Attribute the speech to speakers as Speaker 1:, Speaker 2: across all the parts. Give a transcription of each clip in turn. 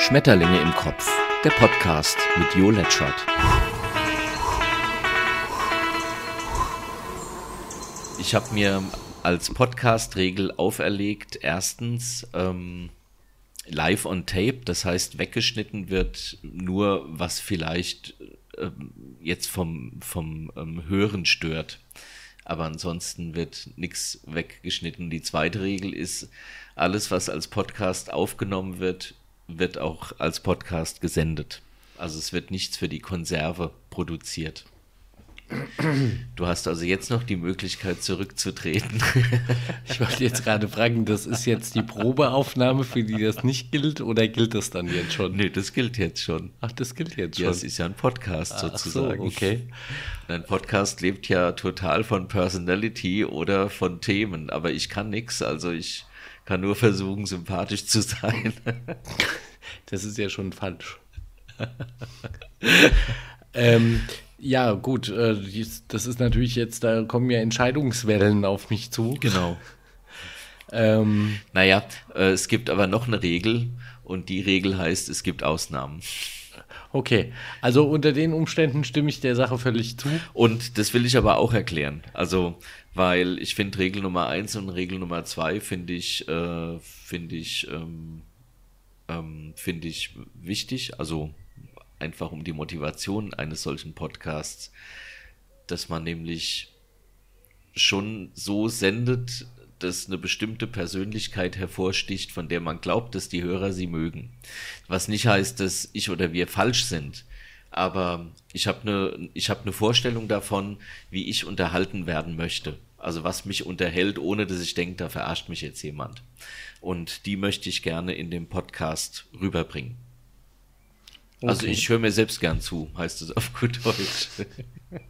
Speaker 1: Schmetterlinge im Kopf, der Podcast mit Jo Letschert. Ich habe mir als Podcast-Regel auferlegt, erstens ähm, live on tape, das heißt weggeschnitten wird nur, was vielleicht ähm, jetzt vom, vom ähm, Hören stört. Aber ansonsten wird nichts weggeschnitten. Die zweite Regel ist, alles, was als Podcast aufgenommen wird, wird auch als Podcast gesendet. Also es wird nichts für die Konserve produziert. Du hast also jetzt noch die Möglichkeit zurückzutreten.
Speaker 2: Ich wollte jetzt gerade fragen, das ist jetzt die Probeaufnahme, für die das nicht gilt, oder gilt das dann jetzt schon?
Speaker 1: Nee, das gilt jetzt schon.
Speaker 2: Ach, das gilt jetzt schon.
Speaker 1: Ja, es ist ja ein Podcast
Speaker 2: Ach
Speaker 1: sozusagen.
Speaker 2: So, okay.
Speaker 1: Ein Podcast lebt ja total von Personality oder von Themen, aber ich kann nichts, also ich kann nur versuchen, sympathisch zu sein.
Speaker 2: Das ist ja schon falsch. ähm, ja, gut, äh, das ist natürlich jetzt, da kommen ja Entscheidungswellen auf mich zu.
Speaker 1: Genau. Ähm, naja, äh, es gibt aber noch eine Regel und die Regel heißt, es gibt Ausnahmen.
Speaker 2: Okay, also unter den Umständen stimme ich der Sache völlig zu.
Speaker 1: Und das will ich aber auch erklären. Also, weil ich finde Regel Nummer eins und Regel Nummer zwei finde ich, äh, finde ich, ähm, ähm, finde ich wichtig. Also einfach um die Motivation eines solchen Podcasts, dass man nämlich schon so sendet, dass eine bestimmte Persönlichkeit hervorsticht, von der man glaubt, dass die Hörer sie mögen. Was nicht heißt, dass ich oder wir falsch sind. Aber ich habe eine ich habe eine Vorstellung davon, wie ich unterhalten werden möchte. Also was mich unterhält, ohne dass ich denke, da verarscht mich jetzt jemand. Und die möchte ich gerne in dem Podcast rüberbringen. Also ich höre mir selbst gern zu, heißt es auf gut Deutsch.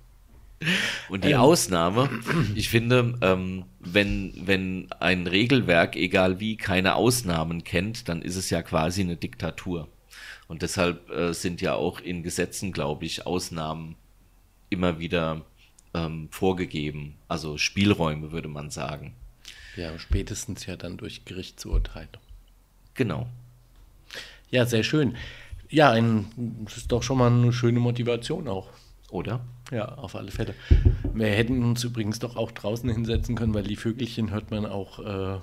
Speaker 1: Und die ähm. Ausnahme, ich finde, ähm, wenn, wenn ein Regelwerk, egal wie, keine Ausnahmen kennt, dann ist es ja quasi eine Diktatur. Und deshalb äh, sind ja auch in Gesetzen, glaube ich, Ausnahmen immer wieder ähm, vorgegeben. Also Spielräume, würde man sagen.
Speaker 2: Ja, spätestens ja dann durch Gerichtsurteile.
Speaker 1: Genau.
Speaker 2: Ja, sehr schön. Ja, ein, das ist doch schon mal eine schöne Motivation auch.
Speaker 1: Oder?
Speaker 2: Ja, auf alle Fälle. Wir hätten uns übrigens doch auch draußen hinsetzen können, weil die Vögelchen hört man auch äh,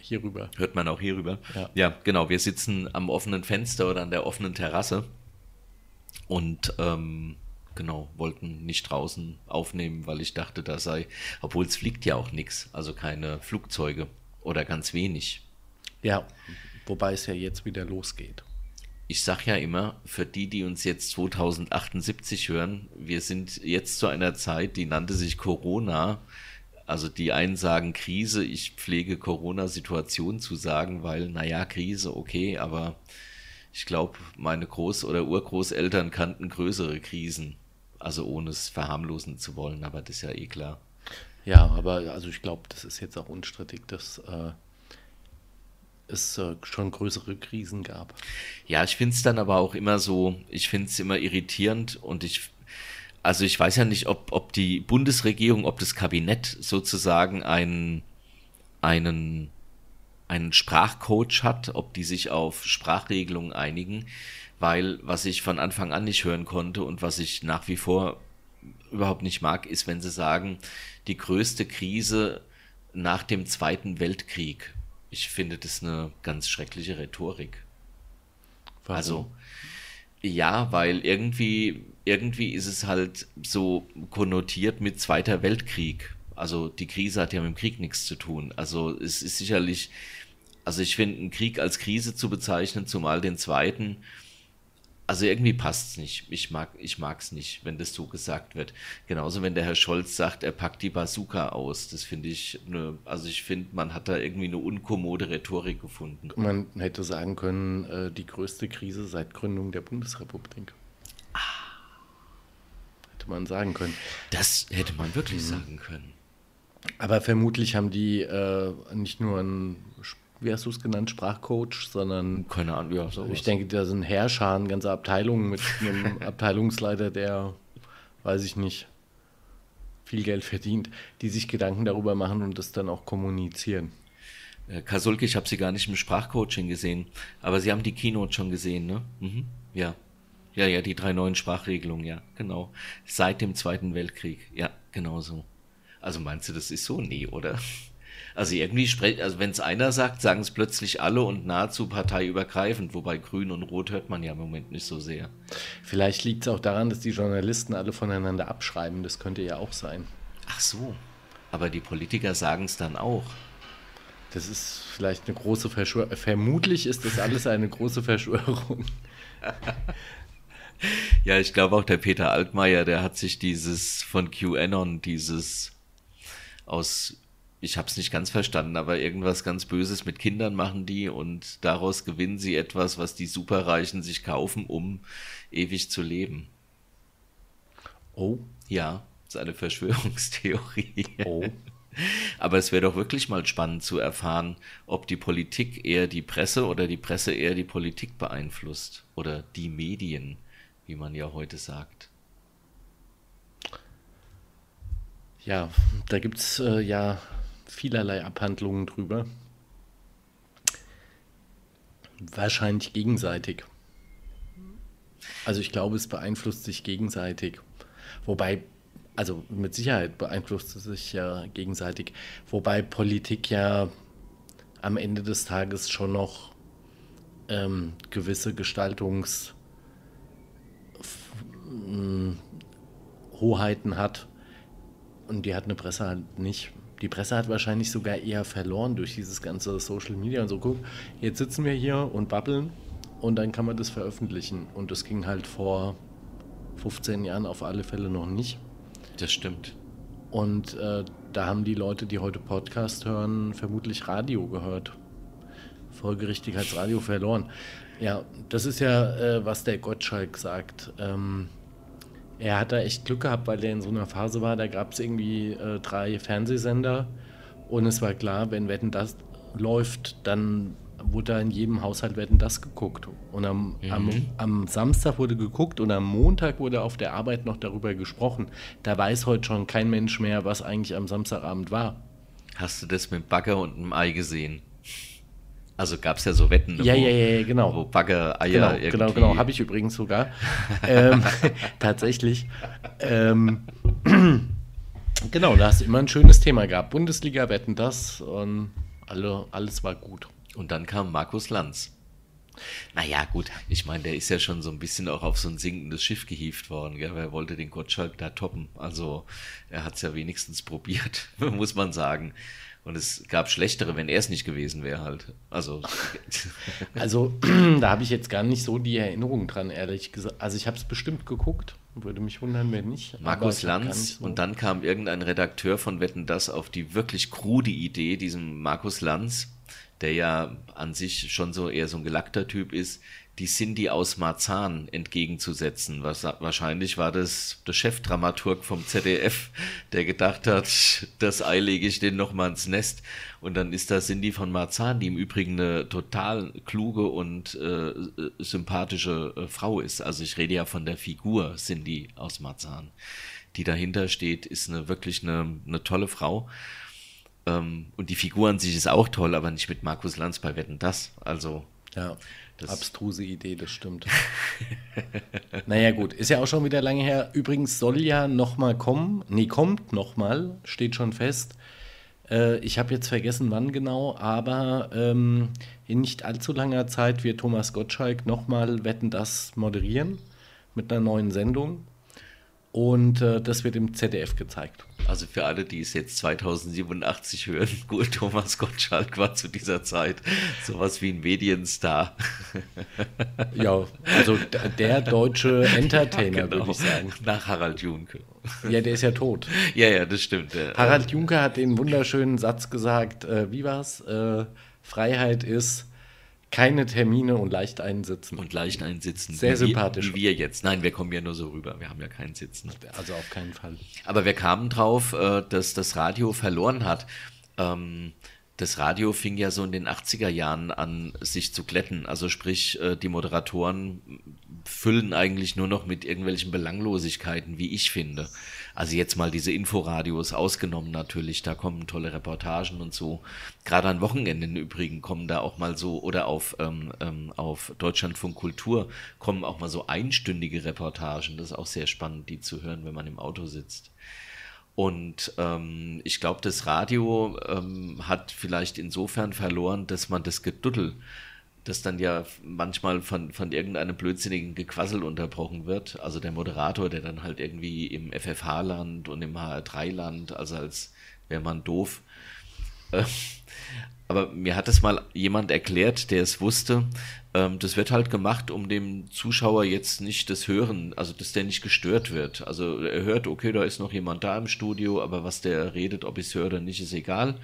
Speaker 2: hier rüber.
Speaker 1: Hört man auch hier rüber?
Speaker 2: Ja.
Speaker 1: ja, genau. Wir sitzen am offenen Fenster oder an der offenen Terrasse und ähm, genau, wollten nicht draußen aufnehmen, weil ich dachte, da sei, obwohl es fliegt ja auch nichts, also keine Flugzeuge oder ganz wenig.
Speaker 2: Ja, wobei es ja jetzt wieder losgeht
Speaker 1: ich sage ja immer, für die, die uns jetzt 2078 hören, wir sind jetzt zu einer Zeit, die nannte sich Corona. Also die einen sagen Krise, ich pflege Corona-Situation zu sagen, weil, naja, Krise, okay, aber ich glaube, meine Groß- oder Urgroßeltern kannten größere Krisen. Also ohne es verharmlosen zu wollen, aber das ist ja eh klar.
Speaker 2: Ja, aber also ich glaube, das ist jetzt auch unstrittig, dass äh, es äh, schon größere Krisen gab.
Speaker 1: Ja, ich finde es dann aber auch immer so, ich finde es immer irritierend und ich, also ich weiß ja nicht, ob, ob die Bundesregierung, ob das Kabinett sozusagen einen, einen, einen Sprachcoach hat, ob die sich auf Sprachregelungen einigen, weil was ich von Anfang an nicht hören konnte und was ich nach wie vor überhaupt nicht mag, ist, wenn sie sagen, die größte Krise nach dem Zweiten Weltkrieg ich finde das eine ganz schreckliche Rhetorik. Warum? Also, ja, weil irgendwie, irgendwie ist es halt so konnotiert mit Zweiter Weltkrieg. Also die Krise hat ja mit dem Krieg nichts zu tun. Also es ist sicherlich, also ich finde, einen Krieg als Krise zu bezeichnen, zumal den zweiten, also irgendwie passt es nicht. Ich mag ich mag's nicht, wenn das so gesagt wird. Genauso wenn der Herr Scholz sagt, er packt die Bazooka aus. Das finde ich eine, also ich finde, man hat da irgendwie eine unkommode Rhetorik gefunden.
Speaker 2: Man hätte sagen können, äh, die größte Krise seit Gründung der Bundesrepublik. Ah. Hätte man sagen können.
Speaker 1: Das hätte man wirklich mhm. sagen können.
Speaker 2: Aber vermutlich haben die äh, nicht nur ein wie hast du es genannt, Sprachcoach, sondern.
Speaker 1: Keine Ahnung, ja, sowas.
Speaker 2: Ich denke, da sind Herrscher, ganze Abteilungen mit einem Abteilungsleiter, der, weiß ich nicht, viel Geld verdient, die sich Gedanken darüber machen und das dann auch kommunizieren.
Speaker 1: Äh, Kasulke, ich habe sie gar nicht im Sprachcoaching gesehen, aber Sie haben die Keynote schon gesehen, ne? Mhm. Ja. Ja, ja, die drei neuen Sprachregelungen, ja, genau. Seit dem Zweiten Weltkrieg, ja, genau so. Also meinst du, das ist so? Nee, oder? Also irgendwie sprechen, also wenn es einer sagt, sagen es plötzlich alle und nahezu parteiübergreifend, wobei Grün und Rot hört man ja im Moment nicht so sehr.
Speaker 2: Vielleicht liegt es auch daran, dass die Journalisten alle voneinander abschreiben. Das könnte ja auch sein.
Speaker 1: Ach so. Aber die Politiker sagen es dann auch.
Speaker 2: Das ist vielleicht eine große Verschwörung. Vermutlich ist das alles eine große Verschwörung.
Speaker 1: ja, ich glaube auch der Peter Altmaier, der hat sich dieses von QAnon, dieses aus, ich habe es nicht ganz verstanden, aber irgendwas ganz Böses mit Kindern machen die und daraus gewinnen sie etwas, was die Superreichen sich kaufen, um ewig zu leben. Oh. Ja, das ist eine Verschwörungstheorie. Oh. Aber es wäre doch wirklich mal spannend zu erfahren, ob die Politik eher die Presse oder die Presse eher die Politik beeinflusst. Oder die Medien, wie man ja heute sagt.
Speaker 2: Ja, da gibt es äh, ja vielerlei Abhandlungen drüber. Wahrscheinlich gegenseitig. Also ich glaube, es beeinflusst sich gegenseitig. Wobei also mit Sicherheit beeinflusst es sich ja gegenseitig. Wobei Politik ja am Ende des Tages schon noch ähm, gewisse Gestaltungshoheiten hat. Und die hat eine Presse halt nicht. Die Presse hat wahrscheinlich sogar eher verloren durch dieses ganze Social Media und so. Guck, jetzt sitzen wir hier und babbeln und dann kann man das veröffentlichen. Und das ging halt vor 15 Jahren auf alle Fälle noch nicht.
Speaker 1: Das stimmt.
Speaker 2: Und äh, da haben die Leute, die heute Podcast hören, vermutlich Radio gehört. Folgerichtig als Radio verloren. Ja, das ist ja, äh, was der Gottschalk sagt. Ähm, er hat da echt Glück gehabt, weil er in so einer Phase war, da gab es irgendwie äh, drei Fernsehsender und es war klar, wenn Wetten das läuft, dann wurde da in jedem Haushalt werden das geguckt. Und am, mhm. am, am, Samstag wurde geguckt und am Montag wurde auf der Arbeit noch darüber gesprochen. Da weiß heute schon kein Mensch mehr, was eigentlich am Samstagabend war.
Speaker 1: Hast du das mit Bagger und einem Ei gesehen? Also gab es ja so Wetten,
Speaker 2: ja, wo, ja, ja, genau.
Speaker 1: wo Bagger, Eier
Speaker 2: genau, irgendwie... Genau, genau, habe ich übrigens sogar. ähm, tatsächlich. Ähm, genau, da hast du immer ein schönes Thema gehabt. Bundesliga, Wetten das und alle, alles war gut.
Speaker 1: Und dann kam Markus Lanz. Naja, gut, ich meine, der ist ja schon so ein bisschen auch auf so ein sinkendes Schiff gehievt worden, gell? weil er wollte den Gottschalk da toppen. Also er hat es ja wenigstens probiert, muss man sagen. Und es gab schlechtere, wenn er es nicht gewesen wäre halt. Also,
Speaker 2: also da habe ich jetzt gar nicht so die Erinnerung dran, ehrlich gesagt. Also ich habe es bestimmt geguckt, würde mich wundern, wenn nicht.
Speaker 1: Markus Lanz so und dann kam irgendein Redakteur von Wetten das auf die wirklich krude Idee, diesem Markus Lanz, der ja an sich schon so eher so ein gelackter Typ ist, die Cindy aus Marzahn entgegenzusetzen. Was, wahrscheinlich war das der Chefdramaturg vom ZDF, der gedacht hat, das Ei lege ich den noch mal ins Nest. Und dann ist da Cindy von Marzahn, die im Übrigen eine total kluge und äh, sympathische äh, Frau ist. Also ich rede ja von der Figur Cindy aus Marzahn. Die dahinter steht, ist eine wirklich eine, eine tolle Frau. Ähm, und die Figur an sich ist auch toll, aber nicht mit Markus Lanz bei Wetten das. Also.
Speaker 2: Ja, das abstruse Idee, das stimmt. naja, gut, ist ja auch schon wieder lange her. Übrigens soll ja nochmal kommen, nee, kommt nochmal, steht schon fest. Äh, ich habe jetzt vergessen, wann genau, aber ähm, in nicht allzu langer Zeit wird Thomas Gottschalk nochmal Wetten das moderieren mit einer neuen Sendung. Und äh, das wird im ZDF gezeigt.
Speaker 1: Also für alle, die es jetzt 2087 hören, gut, Thomas Gottschalk war zu dieser Zeit sowas wie ein Medienstar.
Speaker 2: ja, also der deutsche Entertainer, genau. würde ich sagen.
Speaker 1: Nach Harald Junke.
Speaker 2: Ja, der ist ja tot.
Speaker 1: Ja, ja, das stimmt.
Speaker 2: Harald Junke hat den wunderschönen Satz gesagt, äh, wie war's? Äh, Freiheit ist keine Termine und leicht einsitzen.
Speaker 1: Und leicht einsitzen.
Speaker 2: Sehr
Speaker 1: wie
Speaker 2: sympathisch.
Speaker 1: Wir, wie wir jetzt. Nein, wir kommen ja nur so rüber. Wir haben ja keinen Sitzen.
Speaker 2: Also auf keinen Fall.
Speaker 1: Aber wir kamen drauf, äh, dass das Radio verloren hat. Ähm, das Radio fing ja so in den 80er Jahren an, sich zu glätten. Also sprich, äh, die Moderatoren füllen eigentlich nur noch mit irgendwelchen Belanglosigkeiten, wie ich finde. Also jetzt mal diese Inforadios ausgenommen natürlich, da kommen tolle Reportagen und so. Gerade an Wochenenden im Übrigen kommen da auch mal so, oder auf, ähm, ähm, auf Deutschlandfunk Kultur kommen auch mal so einstündige Reportagen. Das ist auch sehr spannend, die zu hören, wenn man im Auto sitzt. Und ähm, ich glaube, das Radio ähm, hat vielleicht insofern verloren, dass man das Geduddel das dann ja manchmal von, von irgendeinem blödsinnigen Gequassel unterbrochen wird. Also der Moderator, der dann halt irgendwie im FFH-Land und im HR3-Land, also als wäre man doof. Äh, aber mir hat das mal jemand erklärt, der es wusste. Ähm, das wird halt gemacht, um dem Zuschauer jetzt nicht das Hören, also dass der nicht gestört wird. Also er hört, okay, da ist noch jemand da im Studio, aber was der redet, ob ich es höre oder nicht, ist egal.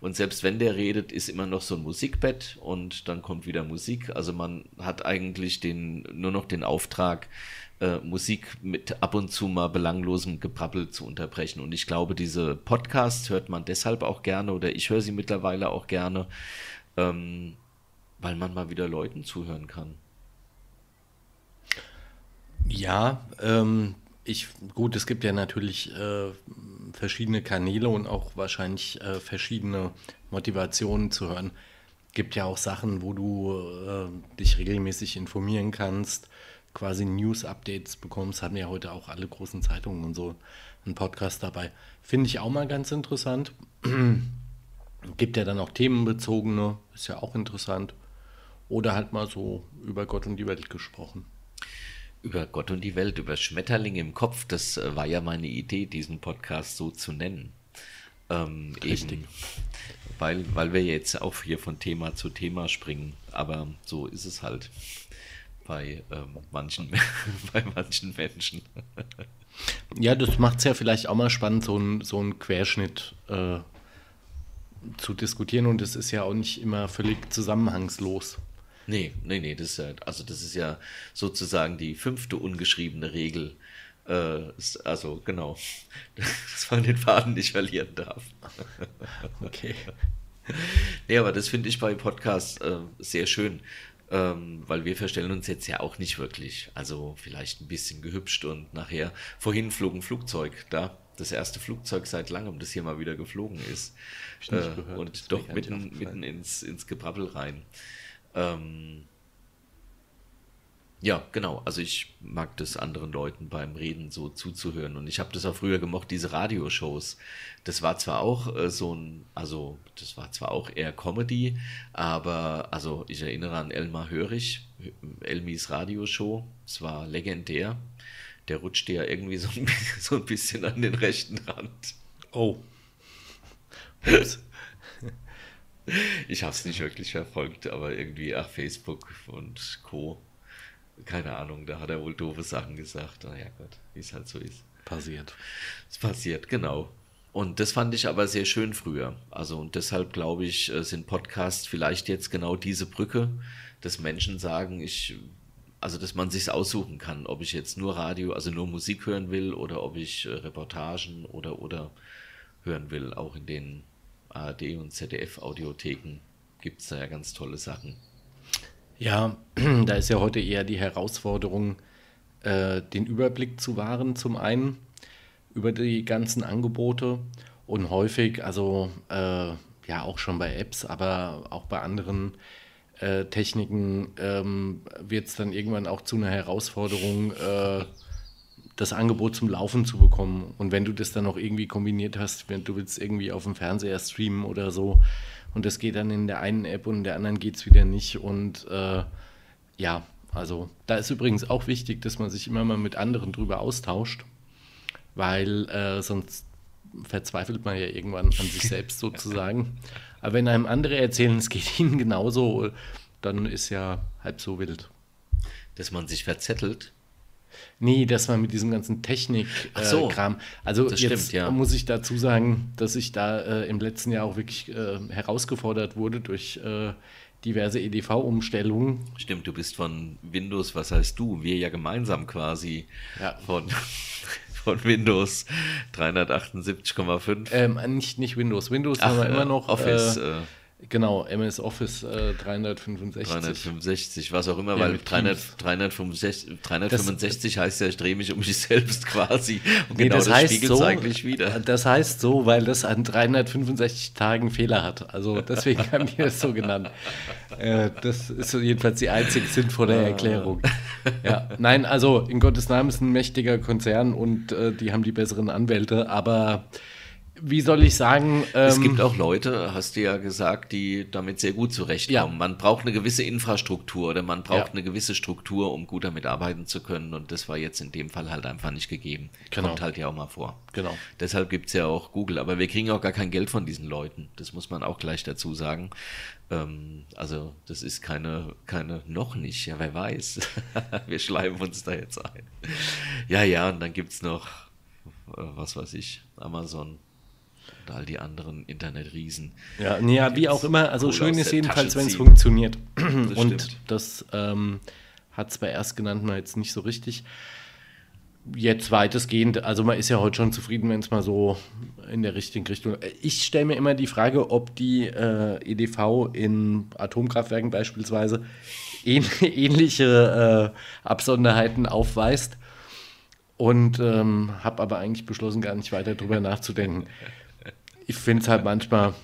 Speaker 1: Und selbst wenn der redet, ist immer noch so ein Musikbett und dann kommt wieder Musik. Also man hat eigentlich den, nur noch den Auftrag, äh, Musik mit ab und zu mal belanglosem Gebrabbel zu unterbrechen. Und ich glaube, diese Podcasts hört man deshalb auch gerne oder ich höre sie mittlerweile auch gerne, ähm, weil man mal wieder Leuten zuhören kann.
Speaker 2: Ja, ähm, ich, gut, es gibt ja natürlich äh, verschiedene Kanäle und auch wahrscheinlich äh, verschiedene Motivationen zu hören. Gibt ja auch Sachen, wo du äh, dich regelmäßig informieren kannst quasi News-Updates bekommst, haben ja heute auch alle großen Zeitungen und so einen Podcast dabei. Finde ich auch mal ganz interessant. Gibt ja dann auch themenbezogene, ist ja auch interessant. Oder halt mal so über Gott und die Welt gesprochen.
Speaker 1: Über Gott und die Welt, über Schmetterlinge im Kopf, das äh, war ja meine Idee, diesen Podcast so zu nennen. Ähm, Richtig. Eben, weil, weil wir jetzt auch hier von Thema zu Thema springen. Aber so ist es halt bei, ähm, manchen, bei manchen Menschen.
Speaker 2: ja, das macht es ja vielleicht auch mal spannend, so einen so Querschnitt äh, zu diskutieren und es ist ja auch nicht immer völlig zusammenhangslos.
Speaker 1: Nee, nee, nee, das ist ja, also das ist ja sozusagen die fünfte ungeschriebene Regel. Äh, also genau, dass man den Faden nicht verlieren darf. okay. Nee, aber das finde ich bei Podcasts äh, sehr schön ähm, weil wir verstellen uns jetzt ja auch nicht wirklich. Also vielleicht ein bisschen gehübscht und nachher, vorhin flog ein Flugzeug da, das erste Flugzeug seit langem, das hier mal wieder geflogen ist. Äh, gehört, und doch mitten, mitten ins, ins Gebrabbel rein. Ähm, ja, genau. Also ich mag das anderen Leuten beim Reden so zuzuhören. Und ich habe das auch früher gemocht, diese Radioshows. Das war zwar auch äh, so ein, also das war zwar auch eher Comedy, aber also ich erinnere an Elmar Hörig, Elmis Radioshow. Es war legendär. Der rutschte ja irgendwie so ein, so ein bisschen an den rechten Rand. Oh. Ups. ich habe es nicht wirklich verfolgt, aber irgendwie, ach, Facebook und Co keine Ahnung, da hat er wohl doofe Sachen gesagt. Na ja, Gott, wie es halt so ist.
Speaker 2: Passiert.
Speaker 1: Es passiert, genau. Und das fand ich aber sehr schön früher. Also, und deshalb glaube ich, äh, sind Podcasts vielleicht jetzt genau diese Brücke, dass Menschen sagen, ich, also, dass man sich aussuchen kann, ob ich jetzt nur Radio, also nur Musik hören will oder ob ich äh, Reportagen oder, oder hören will. Auch in den ARD und ZDF Audiotheken gibt es da ja ganz tolle Sachen.
Speaker 2: Ja, da ist ja heute eher die Herausforderung, äh, den Überblick zu wahren, zum einen über die ganzen Angebote und häufig, also äh, ja auch schon bei Apps, aber auch bei anderen äh, Techniken ähm, wird es dann irgendwann auch zu einer Herausforderung, äh, das Angebot zum Laufen zu bekommen. Und wenn du das dann noch irgendwie kombiniert hast, wenn du willst irgendwie auf dem Fernseher streamen oder so, und das geht dann in der einen App und in der anderen geht es wieder nicht. Und äh, ja, also da ist übrigens auch wichtig, dass man sich immer mal mit anderen drüber austauscht, weil äh, sonst verzweifelt man ja irgendwann an sich selbst sozusagen. Aber wenn einem andere erzählen, es geht ihnen genauso, dann ist ja halb so wild.
Speaker 1: Dass man sich verzettelt?
Speaker 2: Nee, das war mit diesem ganzen Technik-Kram. Äh, so, also jetzt stimmt, ja. muss ich dazu sagen, dass ich da äh, im letzten Jahr auch wirklich äh, herausgefordert wurde durch äh, diverse EDV-Umstellungen.
Speaker 1: Stimmt, du bist von Windows, was heißt du? Wir ja gemeinsam quasi ja. von, von Windows 378,5.
Speaker 2: Ähm, nicht, nicht Windows. Windows Ach, haben wir immer noch. Office. Genau, MS Office äh, 365.
Speaker 1: 365, was auch immer, ja, weil 300, 365, 365 das, heißt ja, ich drehe mich um mich selbst quasi.
Speaker 2: Und nee, genau das, das heißt so, eigentlich wieder. Das heißt so, weil das an 365 Tagen Fehler hat. Also deswegen haben die das so genannt. Äh, das ist jedenfalls die einzig sinnvolle ah. Erklärung. Ja, nein, also in Gottes Namen ist ein mächtiger Konzern und äh, die haben die besseren Anwälte, aber wie soll ich sagen?
Speaker 1: Ähm, es gibt auch Leute, hast du ja gesagt, die damit sehr gut zurechtkommen. Ja. Man braucht eine gewisse Infrastruktur oder man braucht ja. eine gewisse Struktur, um gut damit arbeiten zu können. Und das war jetzt in dem Fall halt einfach nicht gegeben. Genau. Kommt halt ja auch mal vor.
Speaker 2: Genau.
Speaker 1: Deshalb gibt es ja auch Google. Aber wir kriegen auch gar kein Geld von diesen Leuten. Das muss man auch gleich dazu sagen. Ähm, also, das ist keine, keine, noch nicht. Ja, wer weiß. wir schleimen uns da jetzt ein. Ja, ja, und dann gibt es noch, äh, was weiß ich, Amazon und all die anderen Internetriesen.
Speaker 2: Ja, nee, ja wie auch immer. Also schön ist jedenfalls, wenn es funktioniert. Das und stimmt. das ähm, hat es bei Erstgenannten jetzt nicht so richtig. Jetzt weitestgehend, also man ist ja heute schon zufrieden, wenn es mal so in der richtigen Richtung. Ich stelle mir immer die Frage, ob die äh, EDV in Atomkraftwerken beispielsweise ähnliche äh, Absonderheiten aufweist und ähm, habe aber eigentlich beschlossen, gar nicht weiter darüber nachzudenken ich finde es halt manchmal,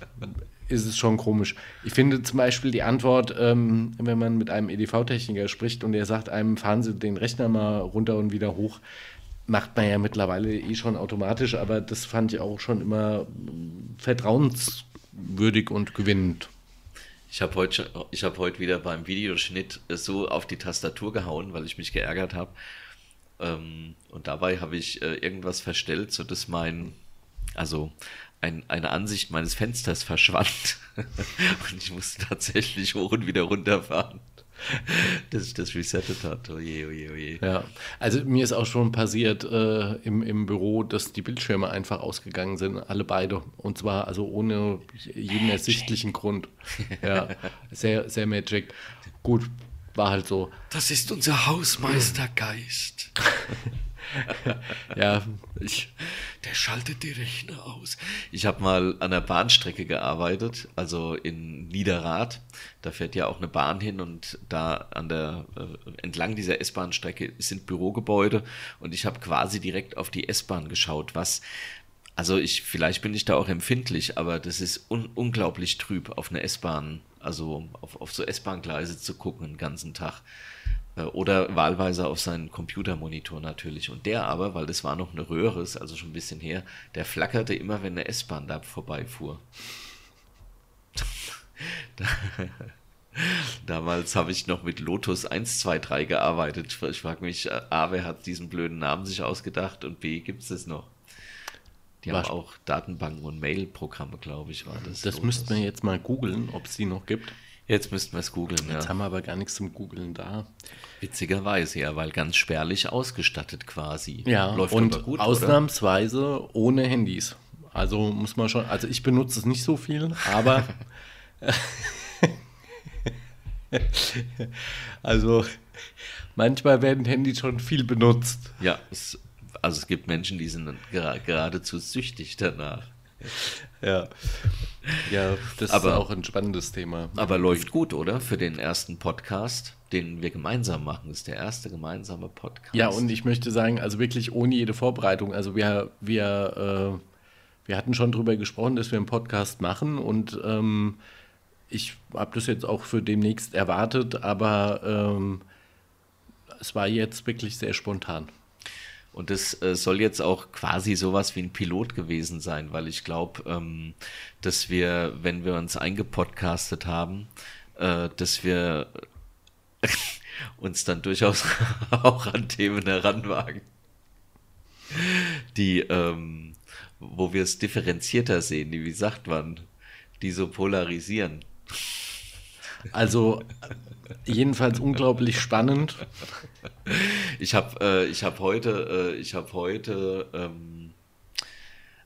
Speaker 2: ist es schon komisch. Ich finde zum Beispiel die Antwort, ähm, wenn man mit einem EDV-Techniker spricht und er sagt einem, fahren Sie den Rechner mal runter und wieder hoch, macht man ja mittlerweile eh schon automatisch, aber das fand ich auch schon immer vertrauenswürdig und gewinnend.
Speaker 1: Ich habe heute, hab heute wieder beim Videoschnitt so auf die Tastatur gehauen, weil ich mich geärgert habe. Ähm, und dabei habe ich äh, irgendwas verstellt, sodass mein, also ein, eine Ansicht meines Fensters verschwand. und ich musste tatsächlich hoch und wieder runterfahren. Dass ich das resettet hat. Oje, oje, oje.
Speaker 2: Ja, also mir ist auch schon passiert äh, im, im Büro, dass die Bildschirme einfach ausgegangen sind, alle beide. Und zwar also ohne jeden ersichtlichen Grund. Ja, sehr, sehr magic. Gut, war halt so.
Speaker 1: Das ist unser Hausmeistergeist.
Speaker 2: ja, ich.
Speaker 1: Der schaltet die Rechner aus. Ich habe mal an der Bahnstrecke gearbeitet, also in Niederrad. Da fährt ja auch eine Bahn hin und da an der äh, entlang dieser S-Bahn-Strecke sind Bürogebäude und ich habe quasi direkt auf die S-Bahn geschaut, was also ich vielleicht bin ich da auch empfindlich, aber das ist un unglaublich trüb auf eine S-Bahn, also auf, auf so S-Bahn-Gleise zu gucken den ganzen Tag. Äh, oder wahlweise auf seinen Computermonitor natürlich. Und der aber, weil das war noch eine Röhre, also schon ein bisschen her, der flackerte immer, wenn eine S-Bahn da vorbeifuhr. Damals habe ich noch mit Lotus 123 gearbeitet. Ich frage mich, äh, A, wer hat diesen blöden Namen sich ausgedacht und B, gibt es das noch? Die War haben auch Datenbanken und Mail-Programme, glaube ich, war das.
Speaker 2: Das müssten wir jetzt mal googeln, ob es die noch gibt.
Speaker 1: Jetzt müssten wir es googeln.
Speaker 2: Jetzt ja. haben wir aber gar nichts zum Googeln da.
Speaker 1: Witzigerweise, ja, weil ganz spärlich ausgestattet quasi.
Speaker 2: Ja, Läuft und gut, ausnahmsweise oder? ohne Handys. Also muss man schon, also ich benutze es nicht so viel, aber also manchmal werden Handys schon viel benutzt.
Speaker 1: Ja, es, also es gibt Menschen, die sind geradezu süchtig danach.
Speaker 2: Ja. Ja, das aber, ist auch ein spannendes Thema.
Speaker 1: Aber läuft gut, oder? Für den ersten Podcast, den wir gemeinsam machen. Das ist der erste gemeinsame Podcast.
Speaker 2: Ja, und ich möchte sagen, also wirklich ohne jede Vorbereitung. Also wir, wir, äh, wir hatten schon darüber gesprochen, dass wir einen Podcast machen und ähm, ich habe das jetzt auch für demnächst erwartet, aber ähm, es war jetzt wirklich sehr spontan.
Speaker 1: Und das äh, soll jetzt auch quasi sowas wie ein Pilot gewesen sein, weil ich glaube, ähm, dass wir, wenn wir uns eingepodcastet haben, äh, dass wir uns dann durchaus auch an Themen heranwagen, die, ähm, wo wir es differenzierter sehen, die, wie sagt man, die so polarisieren.
Speaker 2: Also jedenfalls unglaublich spannend.
Speaker 1: Ich habe äh, ich hab heute, äh, ich habe heute, ähm,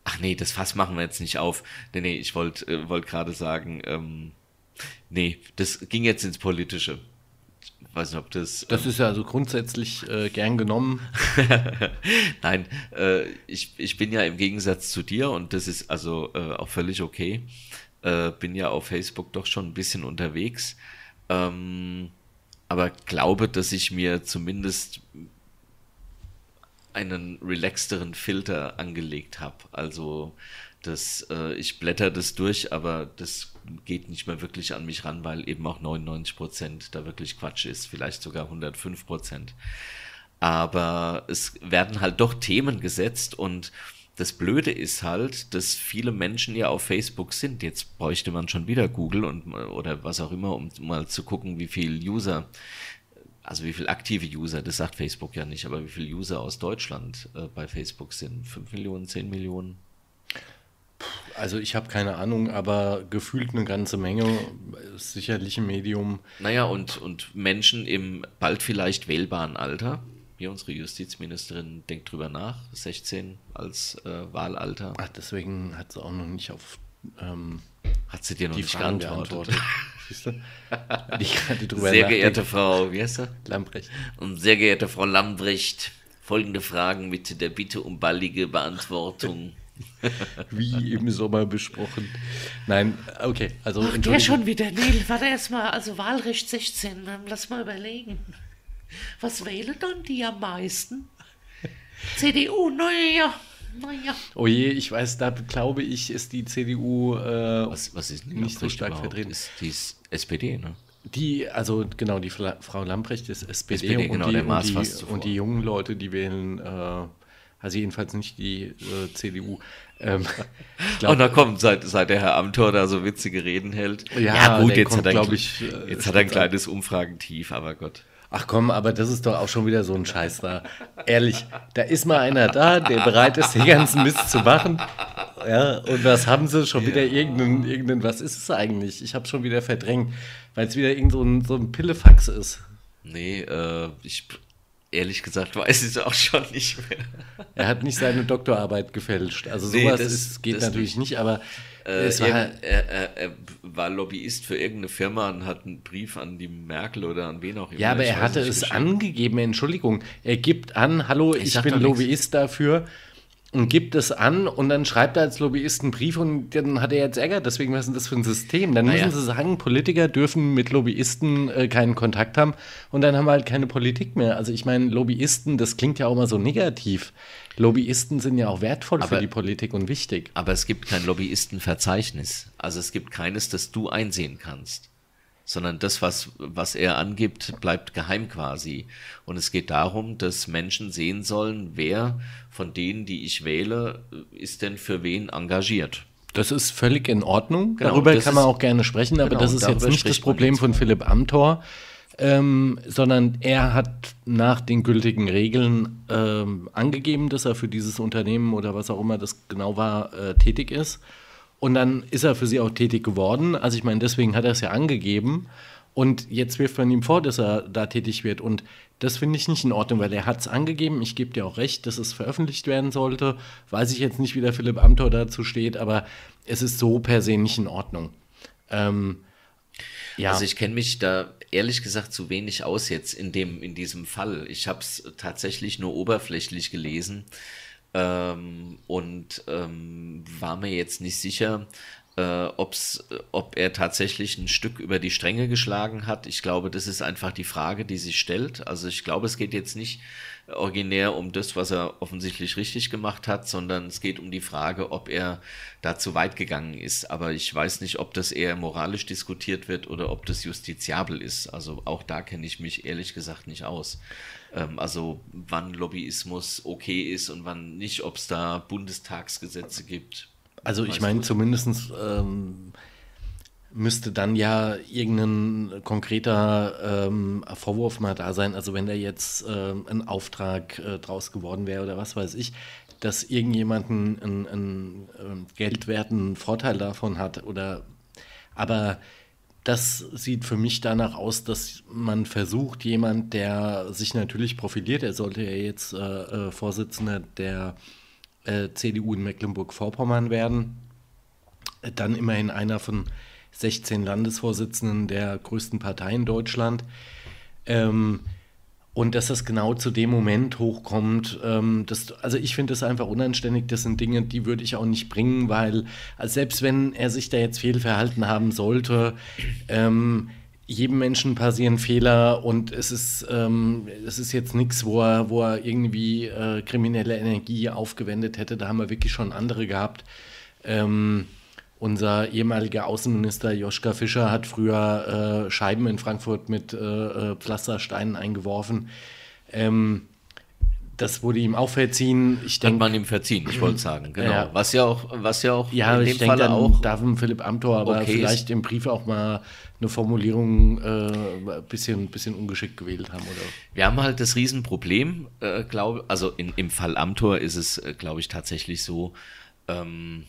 Speaker 1: ach nee, das Fass machen wir jetzt nicht auf. Nee, nee, ich wollte äh, wollt gerade sagen, ähm, nee, das ging jetzt ins Politische. Ich weiß nicht, ob das.
Speaker 2: Das ähm, ist ja also grundsätzlich äh, gern genommen.
Speaker 1: Nein, äh, ich, ich bin ja im Gegensatz zu dir und das ist also äh, auch völlig okay Äh, bin ja auf Facebook doch schon ein bisschen unterwegs. Ähm, aber glaube, dass ich mir zumindest einen relaxteren Filter angelegt habe. Also das, äh, ich blätter das durch, aber das geht nicht mehr wirklich an mich ran, weil eben auch 99 Prozent da wirklich Quatsch ist, vielleicht sogar 105 Prozent. Aber es werden halt doch Themen gesetzt und das Blöde ist halt, dass viele Menschen ja auf Facebook sind. Jetzt bräuchte man schon wieder Google und oder was auch immer, um mal zu gucken, wie viel User, also wie viel aktive User, das sagt Facebook ja nicht, aber wie viele User aus Deutschland äh, bei Facebook sind. 5 Millionen, 10 Millionen?
Speaker 2: Also ich habe keine Ahnung, aber gefühlt eine ganze Menge, sicherlich ein Medium.
Speaker 1: Naja, und, und Menschen im bald vielleicht wählbaren Alter, wie unsere Justizministerin denkt drüber nach, 16 als äh, Wahlalter.
Speaker 2: Ach, deswegen hat sie auch noch nicht auf ähm,
Speaker 1: hat sie dir noch
Speaker 2: die
Speaker 1: nicht
Speaker 2: Fragen
Speaker 1: geantwortet.
Speaker 2: beantwortet. Siehst du?
Speaker 1: Sehr geehrte Frau, wie heißt sie?
Speaker 2: Lamprecht.
Speaker 1: Und sehr geehrte Frau Lambrecht, folgende Fragen mit der Bitte um baldige Beantwortung.
Speaker 2: Wie im Sommer besprochen. Nein, okay, also
Speaker 3: Ach, der schon wieder. Nee, warte erst mal. Also Wahlrecht 16. ähm, Lass mal überlegen. Was wählen dann die am meisten? CDU, naja, naja.
Speaker 2: Oh je, ich weiß, da glaube ich, ist die CDU äh,
Speaker 1: Was, was ist denn
Speaker 2: nicht so stark
Speaker 1: überhaupt?
Speaker 2: vertreten.
Speaker 1: Ist, die ist SPD, ne?
Speaker 2: Die, also genau, die Frau Lamprecht ist SPD,
Speaker 1: SPD,
Speaker 2: und,
Speaker 1: genau,
Speaker 2: die,
Speaker 1: der
Speaker 2: und,
Speaker 1: Maß
Speaker 2: die, und die jungen Leute, die wählen, äh, also jedenfalls nicht die äh, CDU. Ähm, ich
Speaker 1: Und
Speaker 2: glaub,
Speaker 1: da kommt, seit, seit der Herr Amthor da so witzige Reden hält.
Speaker 2: Ja, der kommt,
Speaker 1: hat er,
Speaker 2: glaub ich, äh,
Speaker 1: jetzt hat er ein kleines Umfragentief, aber Gott.
Speaker 2: Ach komm, aber das ist doch auch schon wieder so ein Scheiß da. Ehrlich, da ist mal einer da, der bereit ist, den ganzen Mist zu machen. Ja, und was haben sie? Schon wieder irgendeinen, irgendeinen, was ist es eigentlich? Ich habe schon wieder verdrängt, weil es wieder irgend so ein, so ein Pillefax ist.
Speaker 1: Nee, äh, ich ehrlich gesagt weiß ich es auch schon nicht mehr.
Speaker 2: Er hat nicht seine Doktorarbeit gefälscht. Also
Speaker 1: Nee,
Speaker 2: sowas
Speaker 1: das-
Speaker 2: ist, geht natürlich nicht, aber
Speaker 1: Äh,
Speaker 2: war
Speaker 1: er, er, er, er war Lobbyist für irgendeine Firma und hat einen Brief an die Merkel oder an wen auch immer.
Speaker 2: ja, aber
Speaker 1: ich
Speaker 2: er hatte es
Speaker 1: geschrieben.
Speaker 2: angegeben. Entschuldigung, er gibt an, hallo, ich,
Speaker 1: sag
Speaker 2: bin
Speaker 1: doch nix.
Speaker 2: Lobbyist dafür und gibt es an und dann schreibt er als Lobbyist einen Brief und dann hat er jetzt Ärger. Deswegen, was ist denn das für ein System? Dann
Speaker 1: Naja.
Speaker 2: müssen sie sagen, Politiker dürfen mit Lobbyisten äh, keinen Kontakt haben und dann haben wir halt keine Politik mehr. Also ich meine, Lobbyisten, das klingt ja auch immer so negativ. Lobbyisten sind ja auch wertvoll für
Speaker 1: Aber-
Speaker 2: die Politik und wichtig.
Speaker 1: Aber es gibt kein Lobbyistenverzeichnis. Also es gibt keines, das du einsehen kannst. Sondern das, was, was er angibt, bleibt geheim quasi. Und es geht darum, dass Menschen sehen sollen, wer von denen, die ich wähle, ist denn für wen engagiert.
Speaker 2: Das ist völlig in Ordnung.
Speaker 1: Genau,
Speaker 2: darüber kann man
Speaker 1: ist-
Speaker 2: auch gerne sprechen, aber
Speaker 1: Genau,
Speaker 2: das ist jetzt nicht das Problem von. Philipp Amthor, ähm, sondern er hat nach den gültigen Regeln ähm, angegeben, dass er für dieses Unternehmen oder was auch immer das genau war, äh, tätig ist. Und dann ist er für sie auch tätig geworden. Also ich meine, deswegen hat er es ja angegeben. Und jetzt wirft man ihm vor, dass er da tätig wird. Und das finde ich nicht in Ordnung, weil er hat es angegeben. Ich gebe dir auch recht, dass es veröffentlicht werden sollte. Weiß ich jetzt nicht, wie der Philipp Amthor dazu steht, aber es ist so per se nicht in Ordnung. Ähm, ja,
Speaker 1: Also ich kenne mich da ehrlich gesagt zu wenig aus jetzt in dem in diesem Fall. Ich habe es tatsächlich nur oberflächlich gelesen und ähm, war mir jetzt nicht sicher, äh, ob's, ob er tatsächlich ein Stück über die Stränge geschlagen hat. Ich glaube, das ist einfach die Frage, die sich stellt. Also ich glaube, es geht jetzt nicht originär um das, was er offensichtlich richtig gemacht hat, sondern es geht um die Frage, ob er da zu weit gegangen ist. Aber ich weiß nicht, ob das eher moralisch diskutiert wird oder ob das justiziabel ist. Also auch da kenne ich mich ehrlich gesagt nicht aus. Ähm, also wann Lobbyismus okay ist und wann nicht, ob es da Bundestagsgesetze gibt.
Speaker 2: Also ich meine, zumindest ähm, müsste dann ja irgendein konkreter ähm, Vorwurf mal da sein. Also wenn da jetzt ähm, ein Auftrag äh, draus geworden wäre oder was weiß ich, dass irgendjemand einen, einen, einen ähm, geldwerten Vorteil davon hat oder aber das sieht für mich danach aus, dass man versucht, jemand, der sich natürlich profiliert, er sollte ja jetzt äh, äh, Vorsitzender der äh, CDU in Mecklenburg-Vorpommern werden, äh, dann immerhin einer von 16 Landesvorsitzenden der größten Partei in Deutschland. Ähm, Und dass das genau zu dem Moment hochkommt, ähm, das, also ich finde das einfach unanständig. Das sind Dinge, die würde ich auch nicht bringen, weil also selbst wenn er sich da jetzt fehlverhalten haben sollte, ähm, jedem Menschen passieren Fehler und es ist, ähm, es ist jetzt nichts, wo er, wo er irgendwie äh, kriminelle Energie aufgewendet hätte. Da haben wir wirklich schon andere gehabt. Ähm, unser ehemaliger Außenminister Joschka Fischer hat früher äh, Scheiben in Frankfurt mit äh, äh, Pflastersteinen eingeworfen. Ähm, das wurde ihm auch verziehen.
Speaker 1: Ich denk, Hat man ihm verziehen, ich wollte sagen, genau.
Speaker 2: Ja.
Speaker 1: Was ja auch, was ja auch
Speaker 2: ja,
Speaker 1: in
Speaker 2: dem ich Falle denke, auch darf Philipp Amthor aber okay vielleicht im Brief auch mal eine Formulierung äh, ein bisschen, bisschen ungeschickt gewählt haben. Oder?
Speaker 1: Wir haben halt das Riesenproblem, äh, glaube also in, im Fall Amthor ist es, äh, glaube ich, tatsächlich so, ähm,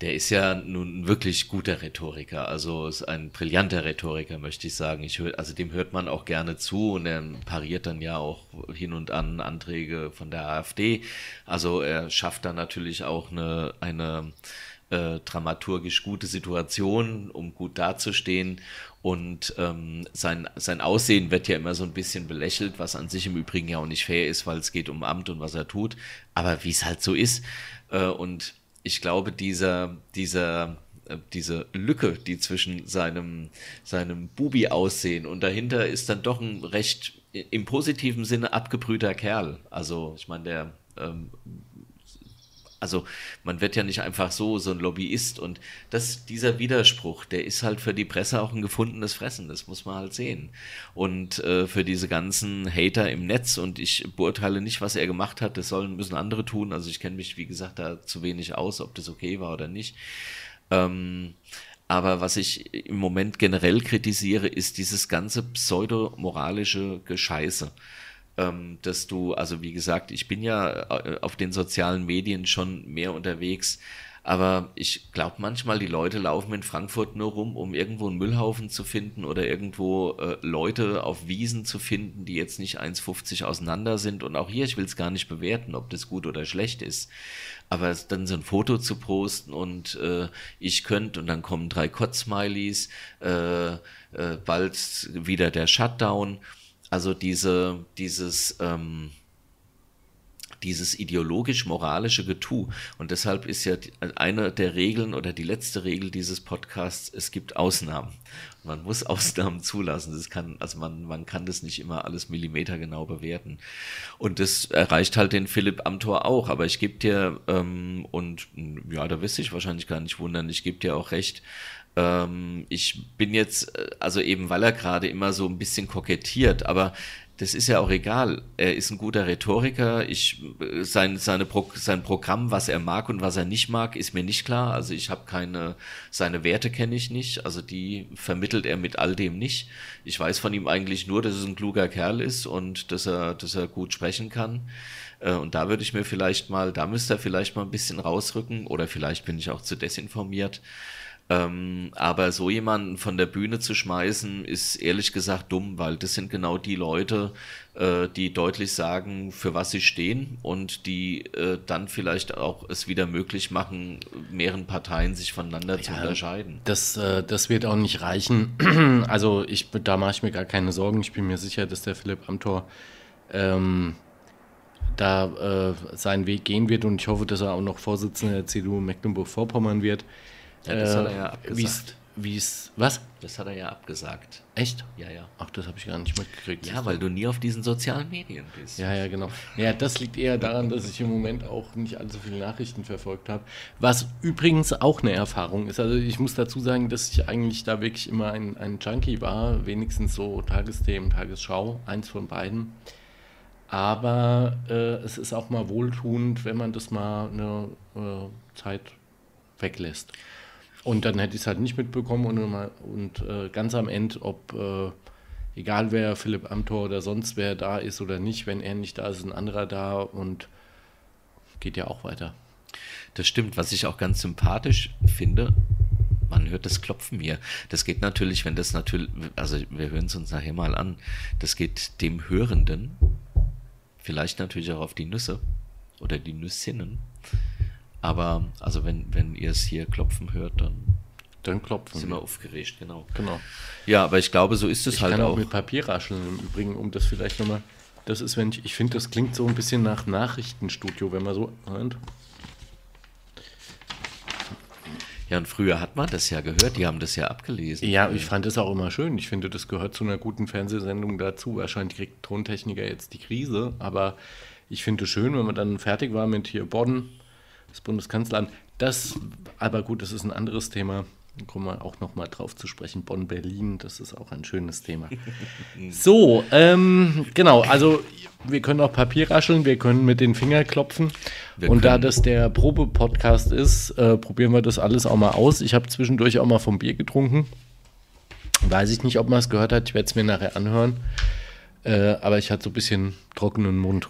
Speaker 1: der ist ja nun wirklich guter Rhetoriker, also ist ein brillanter Rhetoriker, möchte ich sagen. Ich hör, also dem hört man auch gerne zu und er pariert dann ja auch hin und an Anträge von der AfD. Also er schafft dann natürlich auch eine, eine äh, dramaturgisch gute Situation, um gut dazustehen. Und ähm, sein, sein Aussehen wird ja immer so ein bisschen belächelt, was an sich im Übrigen ja auch nicht fair ist, weil es geht um Amt und was er tut. Aber wie es halt so ist. Äh, und ich glaube, dieser, dieser, äh, diese Lücke, die zwischen seinem, seinem Bubi-Aussehen und dahinter ist dann doch ein recht im positiven Sinne abgebrühter Kerl. Also, ich meine, der ähm, also man wird ja nicht einfach so so ein Lobbyist und das dieser Widerspruch, der ist halt für die Presse auch ein gefundenes Fressen, das muss man halt sehen. Und äh, für diese ganzen Hater im Netz und ich beurteile nicht, was er gemacht hat, das sollen müssen andere tun. Also ich kenne mich wie gesagt da zu wenig aus, ob das okay war oder nicht. Ähm, aber was ich im Moment generell kritisiere, ist dieses ganze pseudomoralische Gescheiße ähm, dass du, also wie gesagt, ich bin ja äh, auf den sozialen Medien schon mehr unterwegs, aber ich glaube manchmal, die Leute laufen in Frankfurt nur rum, um irgendwo einen Müllhaufen zu finden oder irgendwo äh, Leute auf Wiesen zu finden, die jetzt nicht 1,50 auseinander sind. Und auch hier, ich will es gar nicht bewerten, ob das gut oder schlecht ist. Aber dann so ein Foto zu posten und äh, ich könnte und dann kommen drei Kotz-Smileys, äh, äh, bald wieder der Shutdown also diese, dieses, ähm, dieses ideologisch-moralische Getue. Und deshalb ist ja eine der Regeln oder die letzte Regel dieses Podcasts, es gibt Ausnahmen. Man muss Ausnahmen zulassen. Das kann, also man, man kann das nicht immer alles millimetergenau bewerten. Und das erreicht halt den Philipp Amthor auch. Aber ich gebe dir, ähm, und ja, da wirst du dich wahrscheinlich gar nicht wundern, ich gebe dir auch recht, ähm, ich bin jetzt, äh, also eben weil er gerade immer so ein bisschen kokettiert, aber das ist ja auch egal. Er ist ein guter Rhetoriker. Ich, äh, sein, seine Pro, sein Programm, was er mag und was er nicht mag, ist mir nicht klar. Also ich habe keine, seine Werte kenne ich nicht. Also die vermittelt er mit all dem nicht. Ich weiß von ihm eigentlich nur, dass er ein kluger Kerl ist und dass er, dass er gut sprechen kann. Äh, und da würde ich mir vielleicht mal, da müsste er vielleicht mal ein bisschen rausrücken oder vielleicht bin ich auch zu desinformiert. Ähm, aber so jemanden von der Bühne zu schmeißen, ist ehrlich gesagt dumm, weil das sind genau die Leute, äh, die deutlich sagen, für was sie stehen und die äh, dann vielleicht auch es wieder möglich machen, mehreren Parteien sich voneinander ja, zu unterscheiden.
Speaker 2: Das, äh, das wird auch nicht reichen. also ich, da mache ich mir gar keine Sorgen. Ich bin mir sicher, dass der Philipp Amthor ähm, da äh, seinen Weg gehen wird und ich hoffe, dass er auch noch Vorsitzender der CDU Mecklenburg-Vorpommern wird.
Speaker 1: Ja, das äh, hat er ja abgesagt.
Speaker 2: Wie es, was?
Speaker 1: Das hat er ja abgesagt.
Speaker 2: Echt?
Speaker 1: Ja, ja.
Speaker 2: Ach, das habe ich gar nicht mitgekriegt.
Speaker 1: Ja, weil du nie auf diesen sozialen Medien bist.
Speaker 2: Ja, ja, genau. Ja, das liegt eher daran, dass ich im Moment auch nicht allzu viele Nachrichten verfolgt habe. Was übrigens auch eine Erfahrung ist. Also ich muss dazu sagen, dass ich eigentlich da wirklich immer ein, ein Junkie war. Wenigstens so Tagesthemen, Tagesschau, eins von beiden. Aber äh, es ist auch mal wohltuend, wenn man das mal eine äh, Zeit weglässt. Und dann hätte ich es halt nicht mitbekommen und, und äh, ganz am Ende, ob, äh, egal wer Philipp Amthor oder sonst wer da ist oder nicht, wenn er nicht da ist, ist ein anderer da und geht ja auch weiter.
Speaker 1: Das stimmt, was ich auch ganz sympathisch finde, man hört das Klopfen hier. Das geht natürlich, wenn das natürlich, also wir hören es uns nachher mal an, das geht dem Hörenden, vielleicht natürlich auch auf die Nüsse oder die Nüssinnen, aber also wenn, wenn ihr es hier klopfen hört, dann
Speaker 2: Dann klopfen
Speaker 1: Sind wir aufgeregt, genau.
Speaker 2: Genau.
Speaker 1: Ja, aber ich glaube, so ist es
Speaker 2: Ich
Speaker 1: halt
Speaker 2: kann auch mit Papier rascheln im Übrigen, um das vielleicht nochmal. Das ist, wenn ich, ich finde, das klingt so ein bisschen nach Nachrichtenstudio, wenn man so. Moment.
Speaker 1: Ja, und früher hat man das ja gehört, die haben das ja abgelesen.
Speaker 2: Ja, ich fand das auch immer schön. Ich finde, das gehört zu einer guten Fernsehsendung dazu. Wahrscheinlich kriegt Tontechniker jetzt die Krise, aber ich finde es schön, wenn man dann fertig war mit hier Bonn, das Bundeskanzleramt. Das, aber gut, das ist ein anderes Thema. Da kommen wir auch nochmal drauf zu sprechen. Bonn, Berlin, das ist auch ein schönes Thema. so, ähm, genau, also wir können auch Papier rascheln, wir können mit den Fingern klopfen.
Speaker 1: Wir
Speaker 2: Und da das der Probe-Podcast ist, äh, probieren wir das alles auch mal aus. Ich habe zwischendurch auch mal vom Bier getrunken. Weiß ich nicht, ob man es gehört hat. Ich werde es mir nachher anhören. Äh, aber ich hatte so ein bisschen trockenen Mund.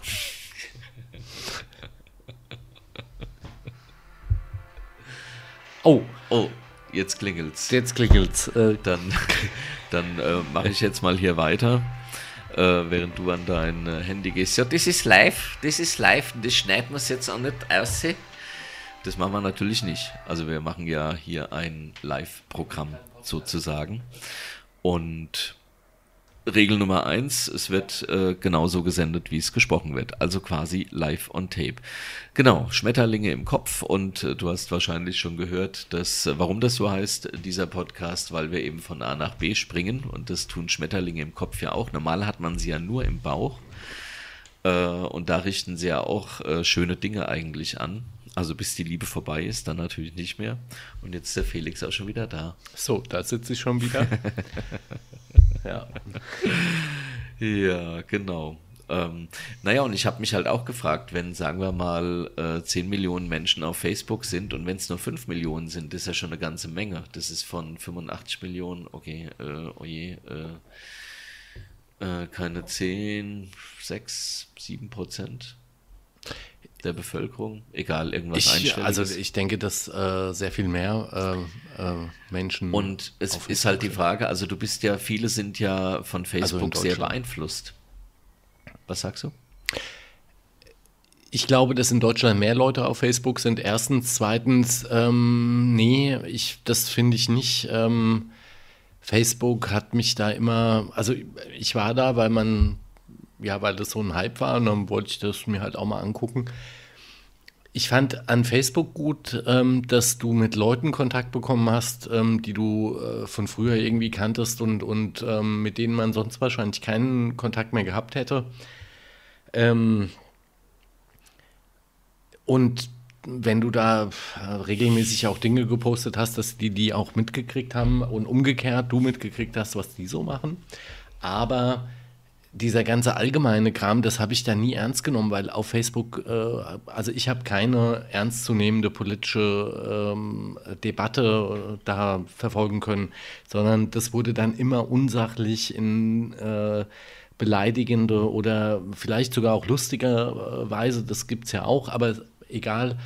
Speaker 2: Oh,
Speaker 1: Oh, jetzt klingelt's.
Speaker 2: jetzt klingelt's. Äh,
Speaker 1: Dann, dann äh, mache ich jetzt mal hier weiter, äh, während du an dein äh, Handy gehst. Ja, das ist live, das ist live, das schneiden wir jetzt auch nicht aus. Das machen wir natürlich nicht. Also wir machen ja hier ein Live-Programm sozusagen. Und Regel Nummer eins, es wird äh, genauso gesendet, wie es gesprochen wird. Also quasi live on tape. Genau, Schmetterlinge im Kopf und äh, du hast wahrscheinlich schon gehört, dass, äh, warum das so heißt, dieser Podcast, weil wir eben von A nach B springen und das tun Schmetterlinge im Kopf ja auch. Normal hat man sie ja nur im Bauch äh, und da richten sie ja auch äh, schöne Dinge eigentlich an. Also bis die Liebe vorbei ist, dann natürlich nicht mehr. Und jetzt ist der Felix auch schon wieder da.
Speaker 2: so, da sitze ich schon wieder. ja.
Speaker 1: Ja, genau. Ähm, naja, und ich habe mich halt auch gefragt, wenn, sagen wir mal, äh, 10 Millionen Menschen auf Facebook sind und wenn es nur 5 Millionen sind, ist ja schon eine ganze Menge. Das ist von 85 Millionen, okay, äh, oje, äh, äh, keine 10, 6, 7 Prozent der Bevölkerung. Egal, irgendwas
Speaker 2: Ich,
Speaker 1: Einstelliges.
Speaker 2: also ich denke, dass äh, sehr viel mehr äh, äh, Menschen.
Speaker 1: Und es ist halt die Frage, also du bist ja, viele sind ja von Facebook sehr
Speaker 2: Deutschland.
Speaker 1: beeinflusst. Was sagst du?
Speaker 2: Ich glaube, dass in Deutschland mehr Leute auf Facebook sind. Erstens, zweitens, ähm, nee, ich, das finde ich nicht. Ähm, Facebook hat mich da immer, also ich war da, weil man, ja, weil das so ein Hype war und dann wollte ich das mir halt auch mal angucken. Ich fand an Facebook gut, ähm, dass du mit Leuten Kontakt bekommen hast, ähm, die du äh, von früher irgendwie kanntest und, und ähm, mit denen man sonst wahrscheinlich keinen Kontakt mehr gehabt hätte. Ähm, und wenn du da äh, regelmäßig auch Dinge gepostet hast, dass die die auch mitgekriegt haben und umgekehrt du mitgekriegt hast, was die so machen. Aber dieser ganze allgemeine Kram, das habe ich da nie ernst genommen, weil auf Facebook, äh, also ich habe keine ernstzunehmende politische ähm, Debatte äh, da verfolgen können, sondern das wurde dann immer unsachlich in äh, beleidigende oder vielleicht sogar auch lustiger äh, Weise, das gibt es ja auch, aber egal.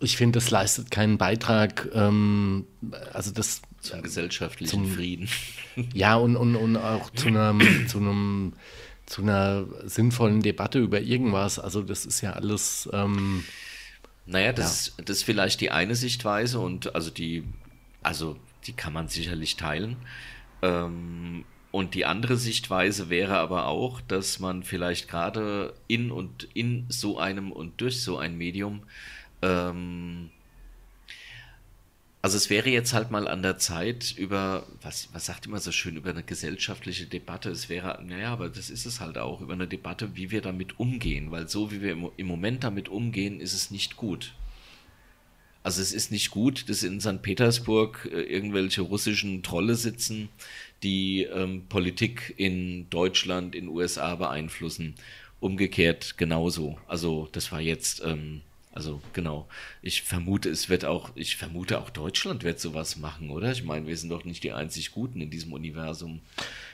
Speaker 2: Ich finde, das leistet keinen Beitrag. Ähm, also das
Speaker 1: Zum gesellschaftlichen Frieden.
Speaker 2: ja, und, und, und auch zu einem, zu einem, zu einer sinnvollen Debatte über irgendwas. Also das ist ja alles. Ähm,
Speaker 1: Naja, das, das ist vielleicht die eine Sichtweise und also die, also die kann man sicherlich teilen. Ähm, und die andere Sichtweise wäre aber auch, dass man vielleicht gerade in und in so einem und durch so ein Medium, ähm, also es wäre jetzt halt mal an der Zeit über, was, was sagt immer so schön, über eine gesellschaftliche Debatte. Es wäre, naja, aber das ist es halt auch, über eine Debatte, wie wir damit umgehen, weil so wie wir im, im Moment damit umgehen, ist es nicht gut. Also es ist nicht gut, dass in St. Petersburg äh, irgendwelche russischen Trolle sitzen, die ähm, Politik in Deutschland, in USA beeinflussen. Umgekehrt genauso. Also das war jetzt, ähm, also genau. Ich vermute, es wird auch, ich vermute auch Deutschland wird sowas machen, oder? Ich meine, wir sind doch nicht die einzig Guten in diesem Universum.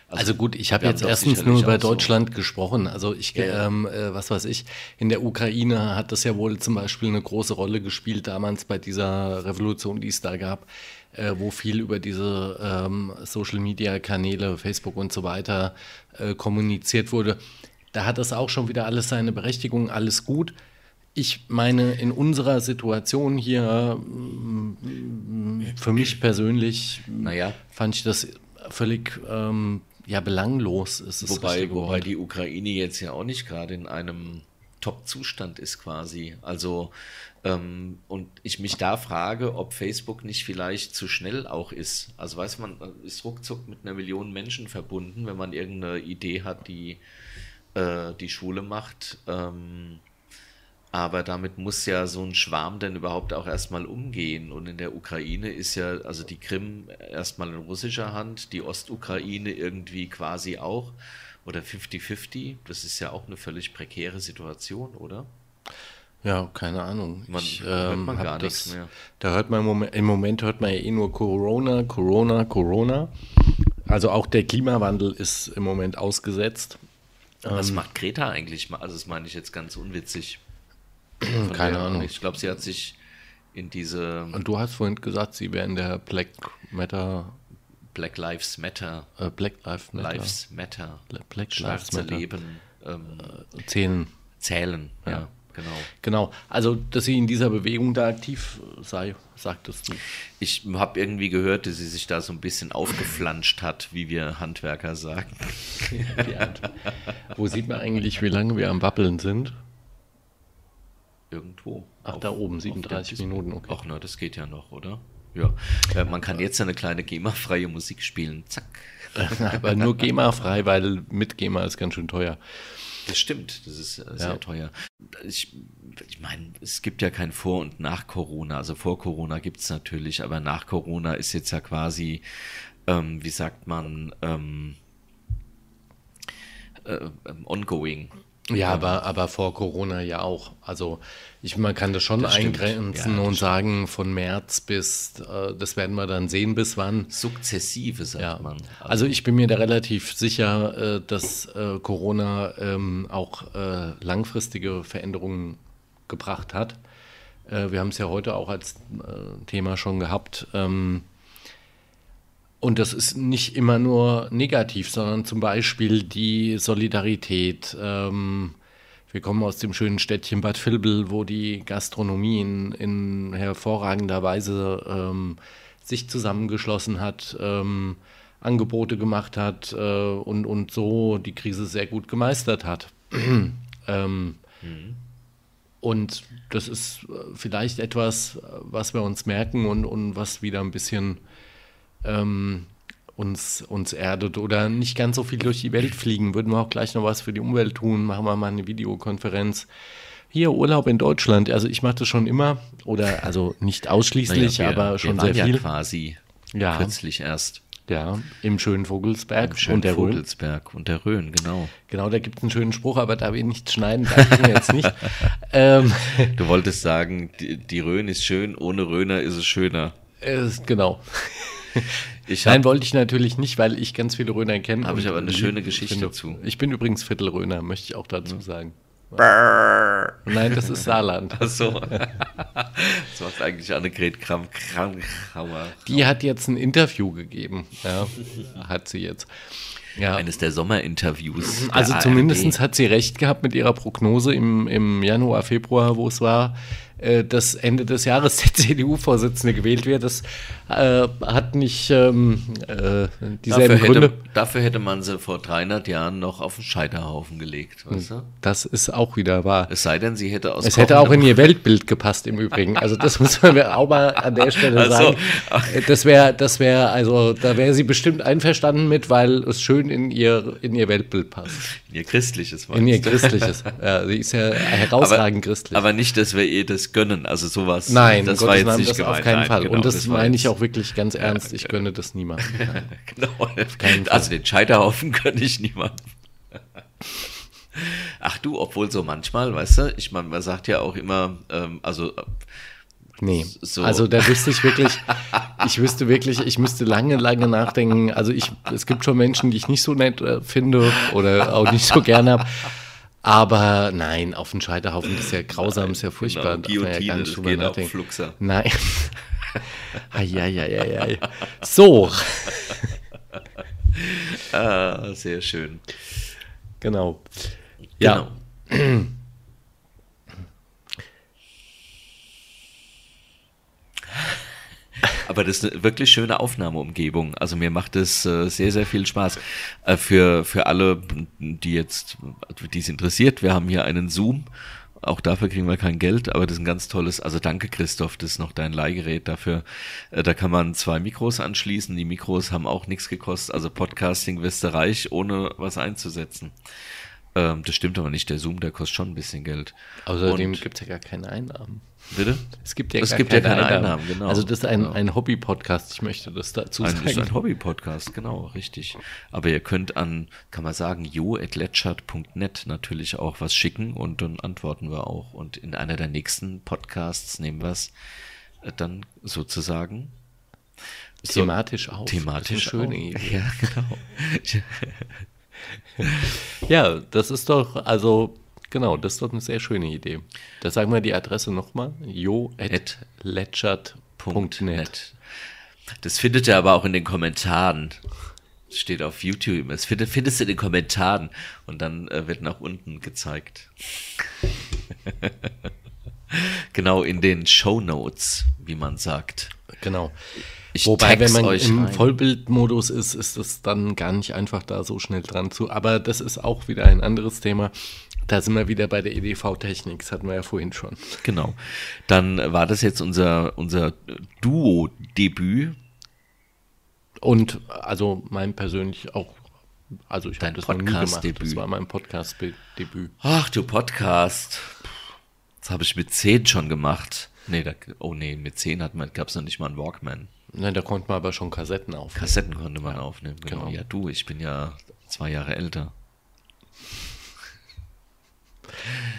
Speaker 2: also gut, ich habe jetzt erstens nur über
Speaker 1: auch so-
Speaker 2: Deutschland gesprochen. Also ich,
Speaker 1: ja.
Speaker 2: Ähm, äh, was weiß ich, in der Ukraine hat das ja wohl zum Beispiel eine große Rolle gespielt damals bei dieser Revolution, die es da gab, äh, wo viel über diese ähm, Social-Media-Kanäle, Facebook und so weiter äh, kommuniziert wurde. Da hat das auch schon wieder alles seine Berechtigung, alles gut. Ich meine, in unserer Situation hier, mm, für mich persönlich,
Speaker 1: Naja.
Speaker 2: fand ich das völlig ähm, ja, belanglos. Ist
Speaker 1: Wobei, wobei die Ukraine jetzt ja auch nicht gerade in einem Top-Zustand ist quasi. Also, ähm, und ich mich da frage, ob Facebook nicht vielleicht zu schnell auch ist. Also weiß man, man ist ruckzuck mit einer Million Menschen verbunden, wenn man irgendeine Idee hat, die äh, die Schule macht. Ähm, aber damit muss ja so ein Schwarm denn überhaupt auch erstmal umgehen. Und in der Ukraine ist ja, also die Krim erstmal in russischer Hand, die Ostukraine irgendwie quasi auch. Oder 50-50. Das ist ja auch eine völlig prekäre Situation, oder?
Speaker 2: Ja, keine Ahnung.
Speaker 1: Man-
Speaker 2: ich,
Speaker 1: hört
Speaker 2: ähm,
Speaker 1: man
Speaker 2: hab
Speaker 1: gar
Speaker 2: das,
Speaker 1: nichts mehr.
Speaker 2: Da hört man im Moment, im Moment hört man ja eh nur Corona, Corona, Corona. Also auch der Klimawandel ist im Moment ausgesetzt.
Speaker 1: Was macht Greta eigentlich mal? Also, das meine ich jetzt ganz unwitzig. Von
Speaker 2: Keine
Speaker 1: der-
Speaker 2: Ahnung.
Speaker 1: Ich glaube, sie hat sich in diese
Speaker 2: Und du hast vorhin gesagt, sie wäre in der Black Matter,
Speaker 1: Black Lives Matter,
Speaker 2: äh, Black Lives Matter,
Speaker 1: Lives Matter,
Speaker 2: Black Lives
Speaker 1: schwarze
Speaker 2: Matter.
Speaker 1: Leben ähm,
Speaker 2: zählen.
Speaker 1: zählen. Ja,
Speaker 2: Ja.
Speaker 1: genau.
Speaker 2: Genau. Also, dass sie in dieser Bewegung da aktiv sei, sagtest du.
Speaker 1: Ich habe irgendwie gehört, dass sie sich da so ein bisschen aufgeflanscht hat, wie wir Handwerker sagen.
Speaker 2: Wo sieht man eigentlich, wie lange wir am Wappeln sind?
Speaker 1: Irgendwo.
Speaker 2: Ach, da oben,
Speaker 1: auf
Speaker 2: 37
Speaker 1: dem Display.
Speaker 2: Minuten, okay.
Speaker 1: Ach, na, das geht ja noch, oder? Ja. Äh, man kann jetzt eine kleine GEMA-freie Musik spielen. Zack.
Speaker 2: Aber nur GEMA-frei, weil mit GEMA ist ganz schön teuer.
Speaker 1: Das stimmt, das ist äh, sehr
Speaker 2: Ja.
Speaker 1: teuer. Ich, ich meine, es gibt ja kein Vor- und nach Corona. Also vor Corona gibt es natürlich, aber nach Corona ist jetzt ja quasi, ähm, wie sagt man, ähm, äh, ähm, ongoing.
Speaker 2: Ja, aber, aber vor Corona ja auch. Also ich, man kann das schon
Speaker 1: Das
Speaker 2: eingrenzen
Speaker 1: Ja,
Speaker 2: und sagen, von März bis, äh, das werden wir dann sehen, bis wann.
Speaker 1: Sukzessive, sagt
Speaker 2: Ja.
Speaker 1: man.
Speaker 2: Also ich bin mir da relativ sicher, äh, dass äh, Corona ähm, auch äh, langfristige Veränderungen gebracht hat. Äh, wir haben es ja heute auch als äh, Thema schon gehabt. Ähm, und das ist nicht immer nur negativ, sondern zum Beispiel die Solidarität. Ähm, wir kommen aus dem schönen Städtchen Bad Vilbel, wo die Gastronomie in, in hervorragender Weise ähm, sich zusammengeschlossen hat, ähm, Angebote gemacht hat äh, und, und so die Krise sehr gut gemeistert hat. ähm, Und das ist äh, vielleicht etwas, äh, was wir uns merken und, und was wieder ein bisschen ähm, uns, uns erdet oder nicht ganz so viel durch die Welt fliegen. Würden wir auch gleich noch was für die Umwelt tun, machen wir mal eine Videokonferenz. Hier Urlaub in Deutschland. Also ich mache das schon immer oder also nicht ausschließlich,
Speaker 1: Naja, wir-
Speaker 2: aber schon sehr
Speaker 1: waren
Speaker 2: viel.
Speaker 1: Ja, quasi
Speaker 2: Ja.
Speaker 1: kürzlich erst.
Speaker 2: Ja, im schönen Vogelsberg
Speaker 1: Im schönen
Speaker 2: und der Rhön.
Speaker 1: Vogelsberg und der Rhön, genau.
Speaker 2: Genau, da gibt es einen schönen Spruch, aber da wir nicht schneiden, darf ich ihn jetzt nicht. ähm,
Speaker 1: Du wolltest sagen, die, die Rhön ist schön, ohne Rhöner ist es schöner.
Speaker 2: ist, genau.
Speaker 1: Ich
Speaker 2: Nein,
Speaker 1: hab,
Speaker 2: wollte ich natürlich nicht, weil ich ganz viele Röner kenne.
Speaker 1: Hab ich aber eine schöne Geschichte
Speaker 2: finde.
Speaker 1: zu.
Speaker 2: Ich bin übrigens Viertelröner, möchte ich auch dazu sagen. Nein, das ist Saarland.
Speaker 1: Ach so. das macht eigentlich Annegret Kram Kramhauer.
Speaker 2: Die hat jetzt ein Interview gegeben. Ja, hat sie jetzt. Ja.
Speaker 1: Eines der Sommerinterviews.
Speaker 2: Also zumindest hat sie recht gehabt mit ihrer Prognose im, im Januar, Februar, wo es war, äh, dass Ende des Jahres der CDU-Vorsitzende gewählt wird. Das äh, hat nicht ähm, äh, dieselben
Speaker 1: Dafür
Speaker 2: Gründe.
Speaker 1: hätte, dafür hätte man sie vor 300 Jahren noch auf den Scheiterhaufen gelegt. Weißt du?
Speaker 2: Das ist auch wieder wahr.
Speaker 1: Es sei denn, sie hätte aus
Speaker 2: Es hätte auch in ihr Weltbild gepasst im Übrigen. Also das muss man mir auch mal an der Stelle
Speaker 1: Ach so.
Speaker 2: sagen. Das wäre, das wäre, also da wäre sie bestimmt einverstanden mit, weil es schön in ihr, in ihr Weltbild passt.
Speaker 1: In ihr christliches
Speaker 2: In ihr christliches. Ja, sie ist ja herausragend christlich.
Speaker 1: Aber nicht, dass wir ihr das gönnen. Also sowas.
Speaker 2: Nein,
Speaker 1: das
Speaker 2: um
Speaker 1: war
Speaker 2: Gottes
Speaker 1: jetzt
Speaker 2: Namen,
Speaker 1: nicht
Speaker 2: das
Speaker 1: gemeint.
Speaker 2: auf keinen
Speaker 1: Nein,
Speaker 2: Fall.
Speaker 1: genau,
Speaker 2: Und das,
Speaker 1: war
Speaker 2: meine ich auch wirklich ganz ernst. Ich gönne das niemandem.
Speaker 1: Genau.
Speaker 2: keinen Fall.
Speaker 1: Also den Scheiterhaufen gönne ich niemandem. Ach du, obwohl so manchmal, weißt du, ich meine, man sagt ja auch immer, ähm, also
Speaker 2: Nee.
Speaker 1: So.
Speaker 2: Also da wüsste ich wirklich, ich wüsste wirklich, ich müsste lange, lange nachdenken. Also ich, es gibt schon Menschen, die ich nicht so nett äh, finde oder auch nicht so gerne habe. Aber nein, auf den Scheiterhaufen das ist ja grausam, ist ja furchtbar.
Speaker 1: Genau,
Speaker 2: ja
Speaker 1: Guillotine,
Speaker 2: nicht
Speaker 1: das geht
Speaker 2: nachdenken.
Speaker 1: Fluxer.
Speaker 2: Nein. Eieieiei. So,
Speaker 1: Ah, sehr schön.
Speaker 2: genau. Ja,
Speaker 1: Genau. Aber das ist eine wirklich schöne Aufnahmeumgebung. Also mir macht es äh, sehr, sehr viel Spaß. Äh, für, für alle, die jetzt, die es interessiert, wir haben hier einen Zoom. Auch dafür kriegen wir kein Geld, aber das ist ein ganz tolles, also danke Christoph, das ist noch dein Leihgerät dafür. Äh, da kann man zwei Mikros anschließen. Die Mikros haben auch nichts gekostet. Also Podcasting wirst du reich, ohne was einzusetzen. Ähm, das stimmt aber nicht. Der Zoom, der kostet schon ein bisschen Geld.
Speaker 2: Außerdem gibt es ja gar keine Einnahmen.
Speaker 1: Bitte?
Speaker 2: Es gibt ja,
Speaker 1: Es
Speaker 2: gar
Speaker 1: gibt ja
Speaker 2: keine,
Speaker 1: keine
Speaker 2: Einnahmen.
Speaker 1: Einnahmen, genau.
Speaker 2: Also das ist ein,
Speaker 1: Genau.
Speaker 2: ein Hobby-Podcast, ich möchte das dazu
Speaker 1: Ein,
Speaker 2: sagen.
Speaker 1: ist ein Hobby-Podcast, genau, richtig. Aber ihr könnt an, kann man sagen, jo.letschert.net natürlich auch was schicken und dann antworten wir auch. Und in einer der nächsten Podcasts nehmen wir es äh, dann sozusagen so
Speaker 2: Thematisch auf.
Speaker 1: thematisch
Speaker 2: Das. Idee.
Speaker 1: Ja, genau.
Speaker 2: Ja, das ist doch, also genau, das ist doch eine sehr schöne Idee. Da sagen wir die Adresse nochmal. jo.letschert.net.
Speaker 1: Net. Das findet ihr aber auch in den Kommentaren. Das steht auf YouTube. Das findet, findest du in den Kommentaren und dann äh, wird nach unten gezeigt. genau, in den Show Notes, wie man sagt.
Speaker 2: Genau.
Speaker 1: Ich
Speaker 2: Wobei, wenn man
Speaker 1: euch
Speaker 2: im
Speaker 1: rein.
Speaker 2: Vollbildmodus ist, ist es dann gar nicht einfach, da so schnell dran zu. Aber das ist auch wieder ein anderes Thema. Da sind wir wieder bei der EDV-Technik. Das hatten wir ja vorhin schon.
Speaker 1: Genau. Dann war das jetzt unser, unser Duo-Debüt.
Speaker 2: Und also mein persönlich auch, also ich habe das.
Speaker 1: Podcast-Debüt.
Speaker 2: Das war mein Podcast-Debüt.
Speaker 1: Ach, du Podcast. Das habe ich mit 10 schon gemacht. Nee, da, oh nee, mit 10 hat man, gab es noch nicht mal einen Walkman.
Speaker 2: Nein, da konnte man aber schon Kassetten auf.
Speaker 1: Kassetten konnte man aufnehmen. Genau.
Speaker 2: genau.
Speaker 1: Ja, du, ich bin ja zwei Jahre älter.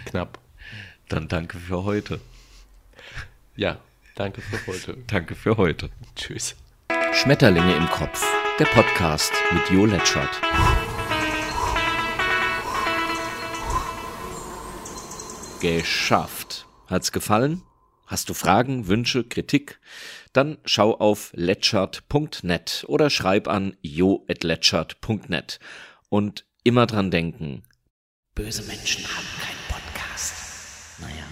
Speaker 2: Knapp.
Speaker 1: Dann danke für heute.
Speaker 2: Ja, danke für heute.
Speaker 1: Danke für heute.
Speaker 2: Tschüss.
Speaker 1: Schmetterlinge im Kopf. Der Podcast mit Jo Letschert. Geschafft. Hat's gefallen? Hast du Fragen, Wünsche, Kritik? Dann schau auf letschert.net oder schreib an jo.letschert.net. Und immer dran denken, böse Menschen haben keinen Podcast. Naja.